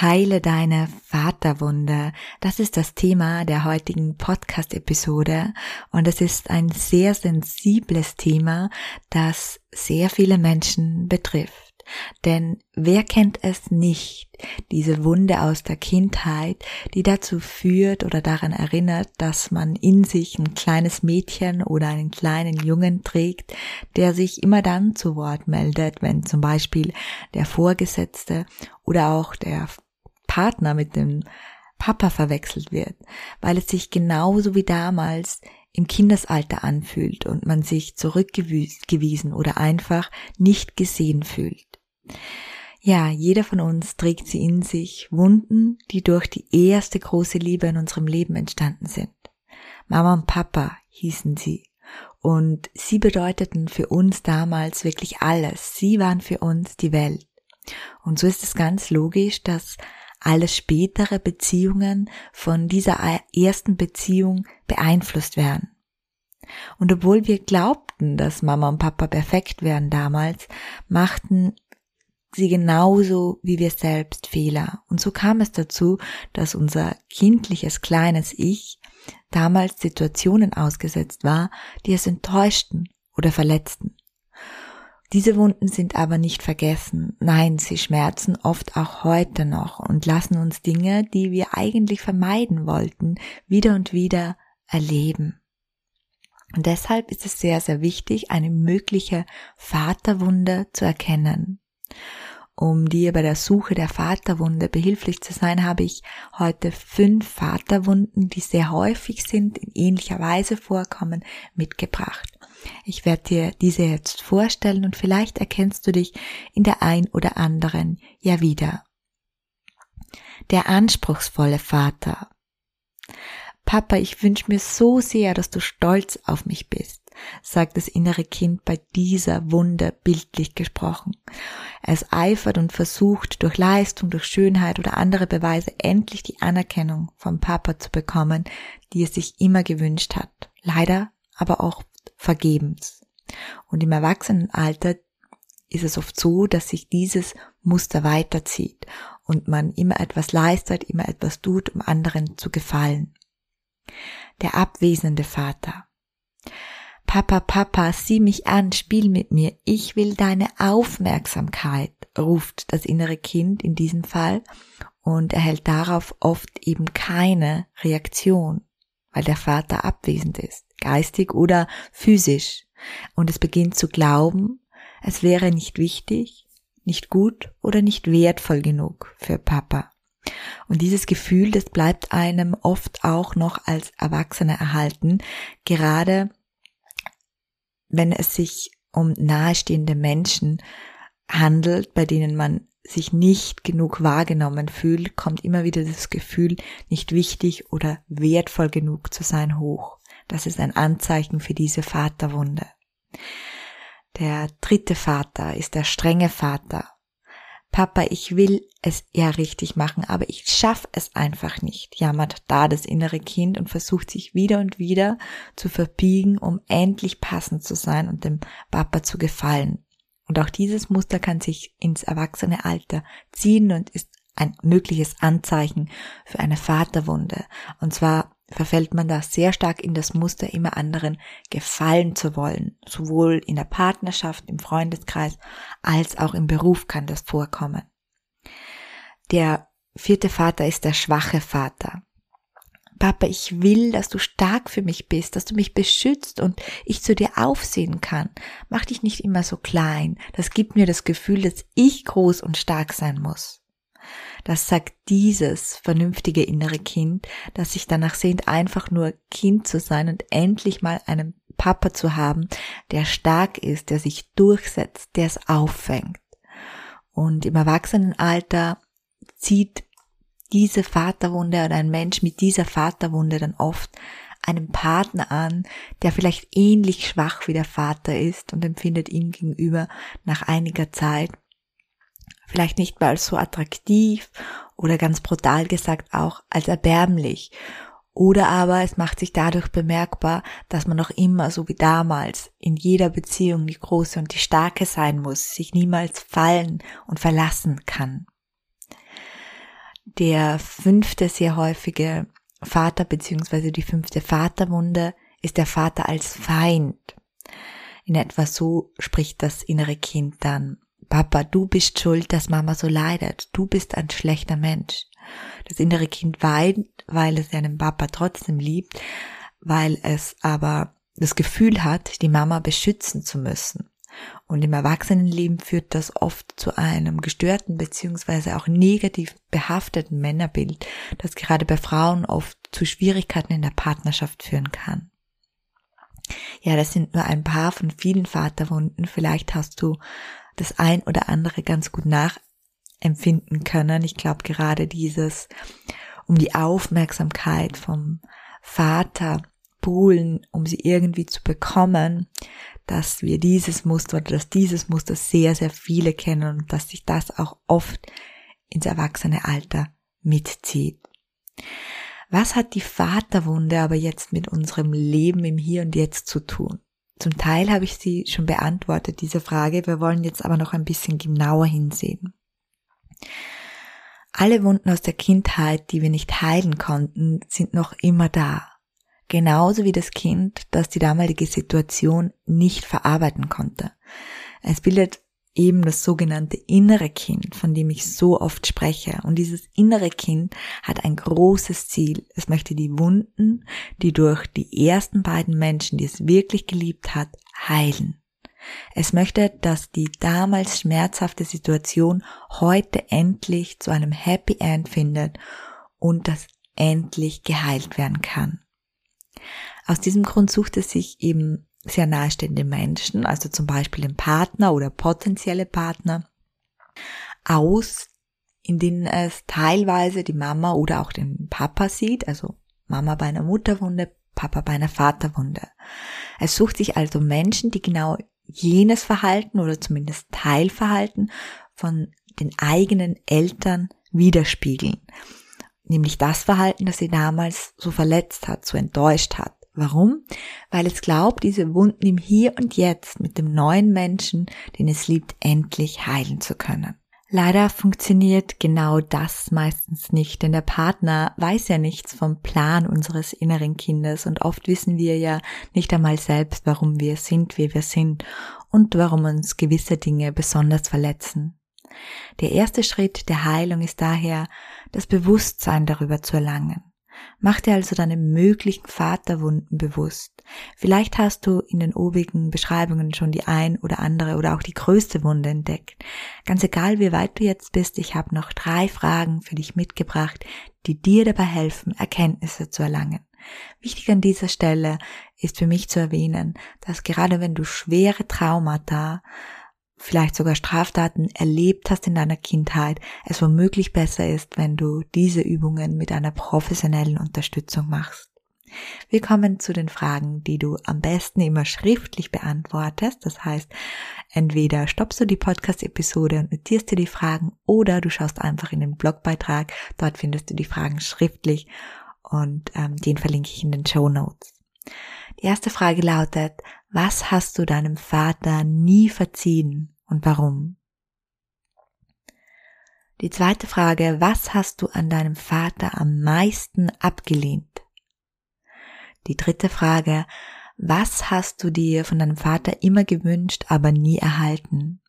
Heile deine Vaterwunde. Das ist das Thema der heutigen Podcast-Episode und es ist ein sehr sensibles Thema, das sehr viele Menschen betrifft. Denn wer kennt es nicht, diese Wunde aus der Kindheit, die dazu führt oder daran erinnert, dass man in sich ein kleines Mädchen oder einen kleinen Jungen trägt, der sich immer dann zu Wort meldet, wenn zum Beispiel der Vorgesetzte oder auch der Partner mit dem Papa verwechselt wird, weil es sich genauso wie damals im Kindesalter anfühlt und man sich zurückgewiesen oder einfach nicht gesehen fühlt. Ja, jeder von uns trägt sie in sich, Wunden, die durch die erste große Liebe in unserem Leben entstanden sind. Mama und Papa hießen sie. Und sie bedeuteten für uns damals wirklich alles. Sie waren für uns die Welt. Und so ist es ganz logisch, dass alle spätere Beziehungen von dieser ersten Beziehung beeinflusst werden. Und obwohl wir glaubten, dass Mama und Papa perfekt wären damals, machten sie genauso wie wir selbst Fehler. Und so kam es dazu, dass unser kindliches kleines Ich damals Situationen ausgesetzt war, die es enttäuschten oder verletzten. Diese Wunden sind aber nicht vergessen. Nein, sie schmerzen oft auch heute noch und lassen uns Dinge, die wir eigentlich vermeiden wollten, wieder und wieder erleben. Und deshalb ist es sehr, sehr wichtig, eine mögliche Vaterwunde zu erkennen. Um dir bei der Suche der Vaterwunde behilflich zu sein, habe ich heute fünf Vaterwunden, die sehr häufig sind, in ähnlicher Weise vorkommen, mitgebracht. Ich werde dir diese jetzt vorstellen und vielleicht erkennst du dich in der ein oder anderen ja wieder. Der anspruchsvolle Vater. Papa, ich wünsche mir so sehr, dass du stolz auf mich bist, sagt das innere Kind bei dieser Wunder bildlich gesprochen. Es eifert und versucht durch Leistung, durch Schönheit oder andere Beweise endlich die Anerkennung vom Papa zu bekommen, die es sich immer gewünscht hat. Leider aber auch vergebens. Und im Erwachsenenalter ist es oft so, dass sich dieses Muster weiterzieht und man immer etwas leistet, immer etwas tut, um anderen zu gefallen. Der abwesende Vater. Papa, Papa, sieh mich an, spiel mit mir, ich will deine Aufmerksamkeit, ruft das innere Kind in diesem Fall und erhält darauf oft eben keine Reaktion, weil der Vater abwesend ist geistig oder physisch. Und es beginnt zu glauben, es wäre nicht wichtig, nicht gut oder nicht wertvoll genug für Papa. Und dieses Gefühl, das bleibt einem oft auch noch als Erwachsener erhalten, gerade wenn es sich um nahestehende Menschen handelt, bei denen man sich nicht genug wahrgenommen fühlt, kommt immer wieder das Gefühl, nicht wichtig oder wertvoll genug zu sein hoch. Das ist ein Anzeichen für diese Vaterwunde. Der dritte Vater ist der strenge Vater. Papa, ich will es ja richtig machen, aber ich schaffe es einfach nicht, jammert da das innere Kind und versucht sich wieder und wieder zu verbiegen, um endlich passend zu sein und dem Papa zu gefallen. Und auch dieses Muster kann sich ins erwachsene Alter ziehen und ist ein mögliches Anzeichen für eine Vaterwunde. Und zwar verfällt man da sehr stark in das Muster, immer anderen gefallen zu wollen. Sowohl in der Partnerschaft, im Freundeskreis, als auch im Beruf kann das vorkommen. Der vierte Vater ist der schwache Vater. Papa, ich will, dass du stark für mich bist, dass du mich beschützt und ich zu dir aufsehen kann. Mach dich nicht immer so klein. Das gibt mir das Gefühl, dass ich groß und stark sein muss. Das sagt dieses vernünftige innere Kind, das sich danach sehnt, einfach nur Kind zu sein und endlich mal einen Papa zu haben, der stark ist, der sich durchsetzt, der es auffängt. Und im Erwachsenenalter zieht diese Vaterwunde oder ein Mensch mit dieser Vaterwunde dann oft einen Partner an, der vielleicht ähnlich schwach wie der Vater ist und empfindet ihm gegenüber nach einiger Zeit vielleicht nicht mehr als so attraktiv oder ganz brutal gesagt auch als erbärmlich. Oder aber es macht sich dadurch bemerkbar, dass man noch immer so wie damals in jeder Beziehung die große und die starke sein muss, sich niemals fallen und verlassen kann. Der fünfte sehr häufige Vater beziehungsweise die fünfte Vaterwunde ist der Vater als Feind. In etwa so spricht das innere Kind dann. Papa, du bist schuld, dass Mama so leidet. Du bist ein schlechter Mensch. Das innere Kind weint, weil es seinen Papa trotzdem liebt, weil es aber das Gefühl hat, die Mama beschützen zu müssen. Und im Erwachsenenleben führt das oft zu einem gestörten beziehungsweise auch negativ behafteten Männerbild, das gerade bei Frauen oft zu Schwierigkeiten in der Partnerschaft führen kann. Ja, das sind nur ein paar von vielen Vaterwunden. Vielleicht hast du das ein oder andere ganz gut nachempfinden können. Ich glaube gerade dieses um die Aufmerksamkeit vom Vater buhlen, um sie irgendwie zu bekommen, dass wir dieses Muster oder dass dieses Muster sehr, sehr viele kennen und dass sich das auch oft ins erwachsene Alter mitzieht. Was hat die Vaterwunde aber jetzt mit unserem Leben im Hier und Jetzt zu tun? Zum Teil habe ich sie schon beantwortet, diese Frage. Wir wollen jetzt aber noch ein bisschen genauer hinsehen. Alle Wunden aus der Kindheit, die wir nicht heilen konnten, sind noch immer da genauso wie das Kind, das die damalige Situation nicht verarbeiten konnte. Es bildet eben das sogenannte innere Kind, von dem ich so oft spreche. Und dieses innere Kind hat ein großes Ziel. Es möchte die Wunden, die durch die ersten beiden Menschen, die es wirklich geliebt hat, heilen. Es möchte, dass die damals schmerzhafte Situation heute endlich zu einem Happy End findet und dass endlich geheilt werden kann. Aus diesem Grund sucht es sich eben sehr nahestehende Menschen, also zum Beispiel den Partner oder potenzielle Partner, aus, in denen es teilweise die Mama oder auch den Papa sieht, also Mama bei einer Mutterwunde, Papa bei einer Vaterwunde. Es sucht sich also Menschen, die genau jenes Verhalten oder zumindest Teilverhalten von den eigenen Eltern widerspiegeln nämlich das Verhalten, das sie damals so verletzt hat, so enttäuscht hat. Warum? Weil es glaubt, diese Wunden im Hier und Jetzt mit dem neuen Menschen, den es liebt, endlich heilen zu können. Leider funktioniert genau das meistens nicht, denn der Partner weiß ja nichts vom Plan unseres inneren Kindes und oft wissen wir ja nicht einmal selbst, warum wir sind, wie wir sind und warum uns gewisse Dinge besonders verletzen. Der erste Schritt der Heilung ist daher, das Bewusstsein darüber zu erlangen. Mach dir also deine möglichen Vaterwunden bewusst. Vielleicht hast du in den obigen Beschreibungen schon die ein oder andere oder auch die größte Wunde entdeckt. Ganz egal, wie weit du jetzt bist, ich habe noch drei Fragen für dich mitgebracht, die dir dabei helfen, Erkenntnisse zu erlangen. Wichtig an dieser Stelle ist für mich zu erwähnen, dass gerade wenn du schwere Traumata vielleicht sogar Straftaten erlebt hast in deiner Kindheit, es womöglich besser ist, wenn du diese Übungen mit einer professionellen Unterstützung machst. Wir kommen zu den Fragen, die du am besten immer schriftlich beantwortest. Das heißt, entweder stoppst du die Podcast-Episode und notierst dir die Fragen oder du schaust einfach in den Blogbeitrag. Dort findest du die Fragen schriftlich und ähm, den verlinke ich in den Show Notes. Die erste Frage lautet, was hast du deinem Vater nie verziehen und warum? Die zweite Frage, was hast du an deinem Vater am meisten abgelehnt? Die dritte Frage, was hast du dir von deinem Vater immer gewünscht, aber nie erhalten?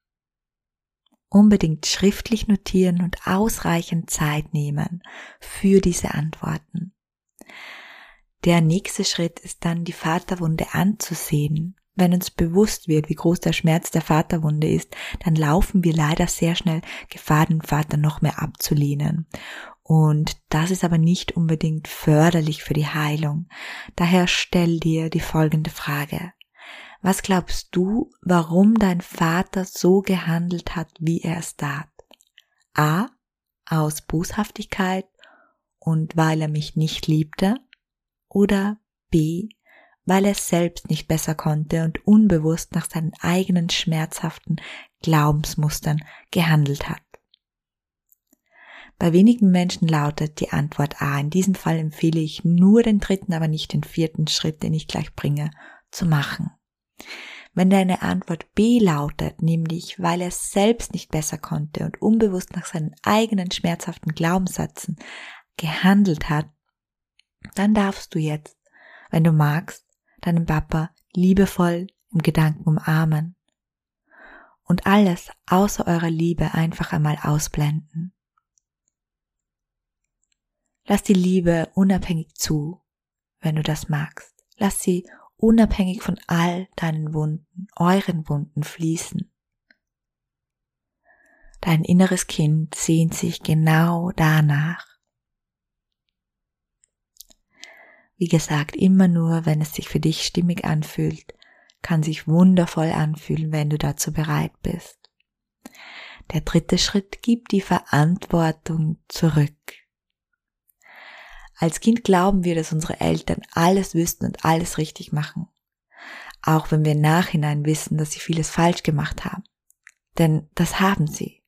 Unbedingt schriftlich notieren und ausreichend Zeit nehmen für diese Antworten. Der nächste Schritt ist dann, die Vaterwunde anzusehen. Wenn uns bewusst wird, wie groß der Schmerz der Vaterwunde ist, dann laufen wir leider sehr schnell Gefahr, den Vater noch mehr abzulehnen. Und das ist aber nicht unbedingt förderlich für die Heilung. Daher stell dir die folgende Frage. Was glaubst du, warum dein Vater so gehandelt hat, wie er es tat? A. Aus Boshaftigkeit und weil er mich nicht liebte oder B, weil er selbst nicht besser konnte und unbewusst nach seinen eigenen schmerzhaften Glaubensmustern gehandelt hat. Bei wenigen Menschen lautet die Antwort A. In diesem Fall empfehle ich nur den dritten, aber nicht den vierten Schritt, den ich gleich bringe, zu machen. Wenn deine Antwort B lautet, nämlich weil er selbst nicht besser konnte und unbewusst nach seinen eigenen schmerzhaften Glaubenssätzen gehandelt hat, dann darfst du jetzt, wenn du magst, deinen Papa liebevoll im Gedanken umarmen und alles außer eurer Liebe einfach einmal ausblenden. Lass die Liebe unabhängig zu, wenn du das magst. Lass sie unabhängig von all deinen Wunden, euren Wunden fließen. Dein inneres Kind sehnt sich genau danach. Wie gesagt, immer nur, wenn es sich für dich stimmig anfühlt, kann sich wundervoll anfühlen, wenn du dazu bereit bist. Der dritte Schritt gibt die Verantwortung zurück. Als Kind glauben wir, dass unsere Eltern alles wüssten und alles richtig machen. Auch wenn wir im Nachhinein wissen, dass sie vieles falsch gemacht haben. Denn das haben sie.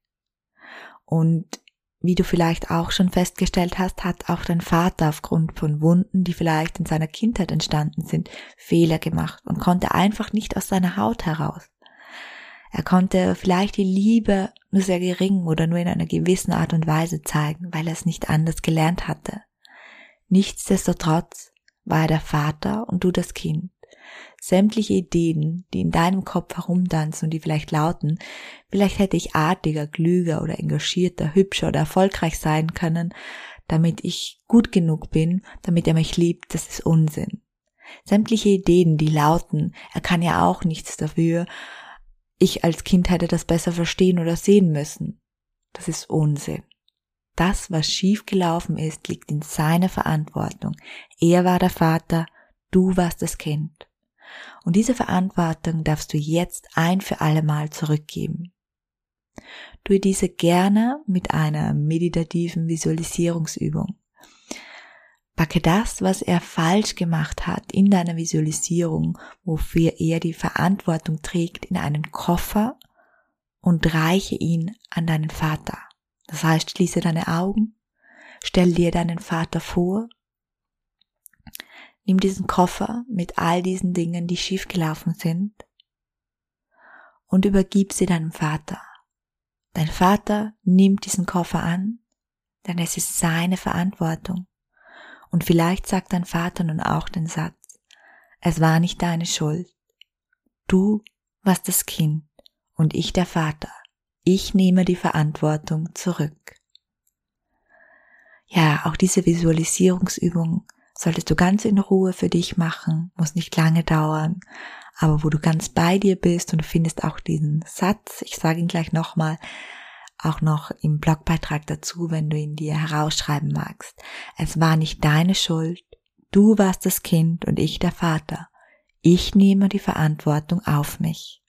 Und wie du vielleicht auch schon festgestellt hast, hat auch dein Vater aufgrund von Wunden, die vielleicht in seiner Kindheit entstanden sind, Fehler gemacht und konnte einfach nicht aus seiner Haut heraus. Er konnte vielleicht die Liebe nur sehr gering oder nur in einer gewissen Art und Weise zeigen, weil er es nicht anders gelernt hatte. Nichtsdestotrotz war er der Vater und du das Kind. Sämtliche Ideen, die in deinem Kopf herumtanzen und die vielleicht lauten, vielleicht hätte ich artiger, klüger oder engagierter, hübscher oder erfolgreich sein können, damit ich gut genug bin, damit er mich liebt, das ist Unsinn. Sämtliche Ideen, die lauten, er kann ja auch nichts dafür, ich als Kind hätte das besser verstehen oder sehen müssen, das ist Unsinn. Das, was schiefgelaufen ist, liegt in seiner Verantwortung. Er war der Vater, du warst das Kind. Und diese Verantwortung darfst du jetzt ein für alle Mal zurückgeben. Tue diese gerne mit einer meditativen Visualisierungsübung. Packe das, was er falsch gemacht hat, in deiner Visualisierung, wofür er die Verantwortung trägt, in einen Koffer und reiche ihn an deinen Vater. Das heißt, schließe deine Augen, stell dir deinen Vater vor, nimm diesen Koffer mit all diesen Dingen, die schiefgelaufen sind, und übergib sie deinem Vater. Dein Vater nimmt diesen Koffer an, denn es ist seine Verantwortung. Und vielleicht sagt dein Vater nun auch den Satz, es war nicht deine Schuld. Du warst das Kind und ich der Vater. Ich nehme die Verantwortung zurück. Ja, auch diese Visualisierungsübung solltest du ganz in Ruhe für dich machen, muss nicht lange dauern, aber wo du ganz bei dir bist und du findest auch diesen Satz, ich sage ihn gleich nochmal, auch noch im Blogbeitrag dazu, wenn du ihn dir herausschreiben magst. Es war nicht deine Schuld, du warst das Kind und ich der Vater. Ich nehme die Verantwortung auf mich.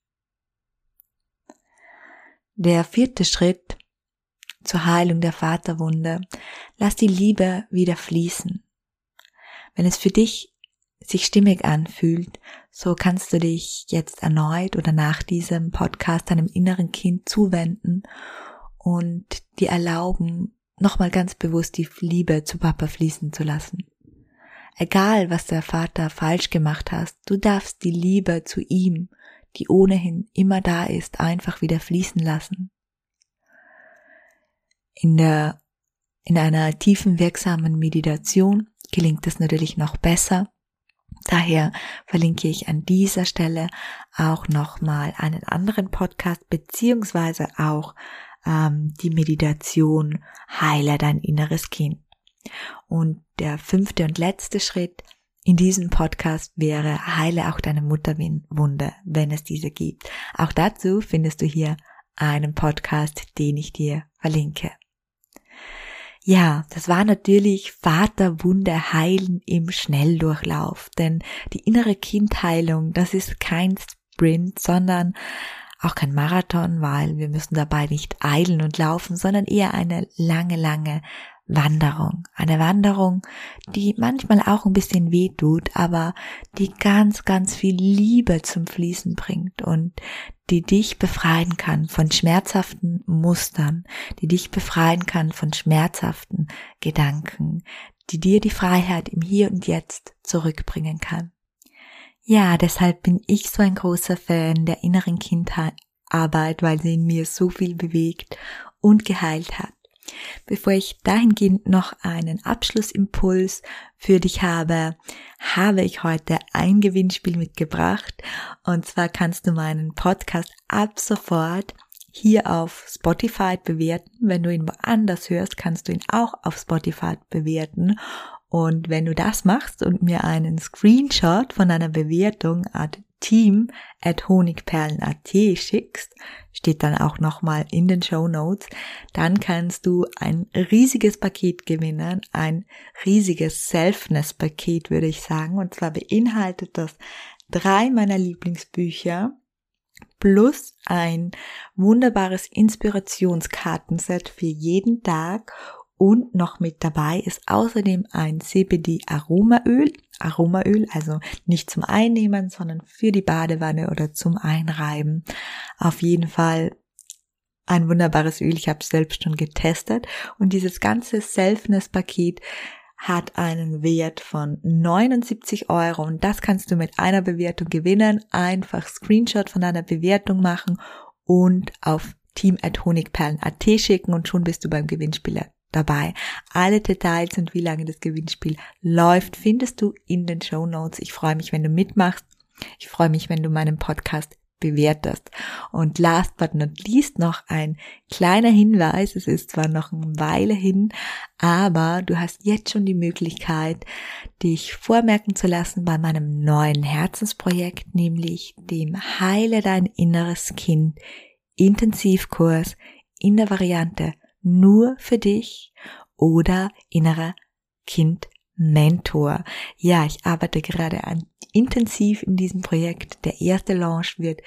Der vierte Schritt zur Heilung der Vaterwunde. Lass die Liebe wieder fließen. Wenn es für dich sich stimmig anfühlt, so kannst du dich jetzt erneut oder nach diesem Podcast deinem inneren Kind zuwenden und dir erlauben, nochmal ganz bewusst die Liebe zu Papa fließen zu lassen. Egal, was der Vater falsch gemacht hast, du darfst die Liebe zu ihm die ohnehin immer da ist, einfach wieder fließen lassen. In der, in einer tiefen wirksamen Meditation gelingt es natürlich noch besser. Daher verlinke ich an dieser Stelle auch nochmal einen anderen Podcast beziehungsweise auch ähm, die Meditation Heile dein inneres Kind. Und der fünfte und letzte Schritt in diesem Podcast wäre Heile auch deine Mutterwunde, wenn es diese gibt. Auch dazu findest du hier einen Podcast, den ich dir verlinke. Ja, das war natürlich Vaterwunde heilen im Schnelldurchlauf, denn die innere Kindheilung, das ist kein Sprint, sondern auch kein Marathon, weil wir müssen dabei nicht eilen und laufen, sondern eher eine lange, lange Wanderung. Eine Wanderung, die manchmal auch ein bisschen weh tut, aber die ganz, ganz viel Liebe zum Fließen bringt und die dich befreien kann von schmerzhaften Mustern, die dich befreien kann von schmerzhaften Gedanken, die dir die Freiheit im Hier und Jetzt zurückbringen kann. Ja, deshalb bin ich so ein großer Fan der inneren Kindarbeit, weil sie in mir so viel bewegt und geheilt hat. Bevor ich dahingehend noch einen Abschlussimpuls für dich habe, habe ich heute ein Gewinnspiel mitgebracht. Und zwar kannst du meinen Podcast ab sofort hier auf Spotify bewerten. Wenn du ihn woanders hörst, kannst du ihn auch auf Spotify bewerten. Und wenn du das machst und mir einen Screenshot von einer Bewertung team at honigperlen.at schickst, steht dann auch nochmal in den Show Notes, dann kannst du ein riesiges Paket gewinnen, ein riesiges Selfness-Paket würde ich sagen. Und zwar beinhaltet das drei meiner Lieblingsbücher plus ein wunderbares Inspirationskartenset für jeden Tag und noch mit dabei ist außerdem ein CBD Aromaöl. Aromaöl, also nicht zum Einnehmen, sondern für die Badewanne oder zum Einreiben. Auf jeden Fall ein wunderbares Öl. Ich habe es selbst schon getestet. Und dieses ganze Selfness-Paket hat einen Wert von 79 Euro und das kannst du mit einer Bewertung gewinnen. Einfach Screenshot von deiner Bewertung machen und auf team at honigperlen.at schicken und schon bist du beim Gewinnspieler dabei. Alle Details und wie lange das Gewinnspiel läuft, findest du in den Show Notes. Ich freue mich, wenn du mitmachst. Ich freue mich, wenn du meinen Podcast bewertest. Und last but not least noch ein kleiner Hinweis. Es ist zwar noch eine Weile hin, aber du hast jetzt schon die Möglichkeit, dich vormerken zu lassen bei meinem neuen Herzensprojekt, nämlich dem Heile dein inneres Kind Intensivkurs in der Variante nur für dich oder innerer Kind Mentor. Ja, ich arbeite gerade an, intensiv in diesem Projekt. Der erste Launch wird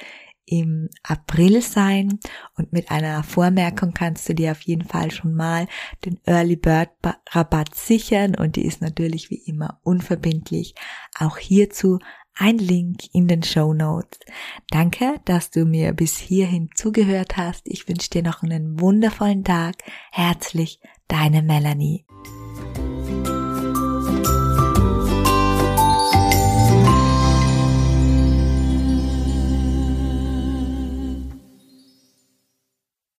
im April sein und mit einer Vormerkung kannst du dir auf jeden Fall schon mal den Early Bird Rabatt sichern und die ist natürlich wie immer unverbindlich. Auch hierzu ein Link in den Show Notes. Danke, dass du mir bis hierhin zugehört hast. Ich wünsche dir noch einen wundervollen Tag. Herzlich, deine Melanie.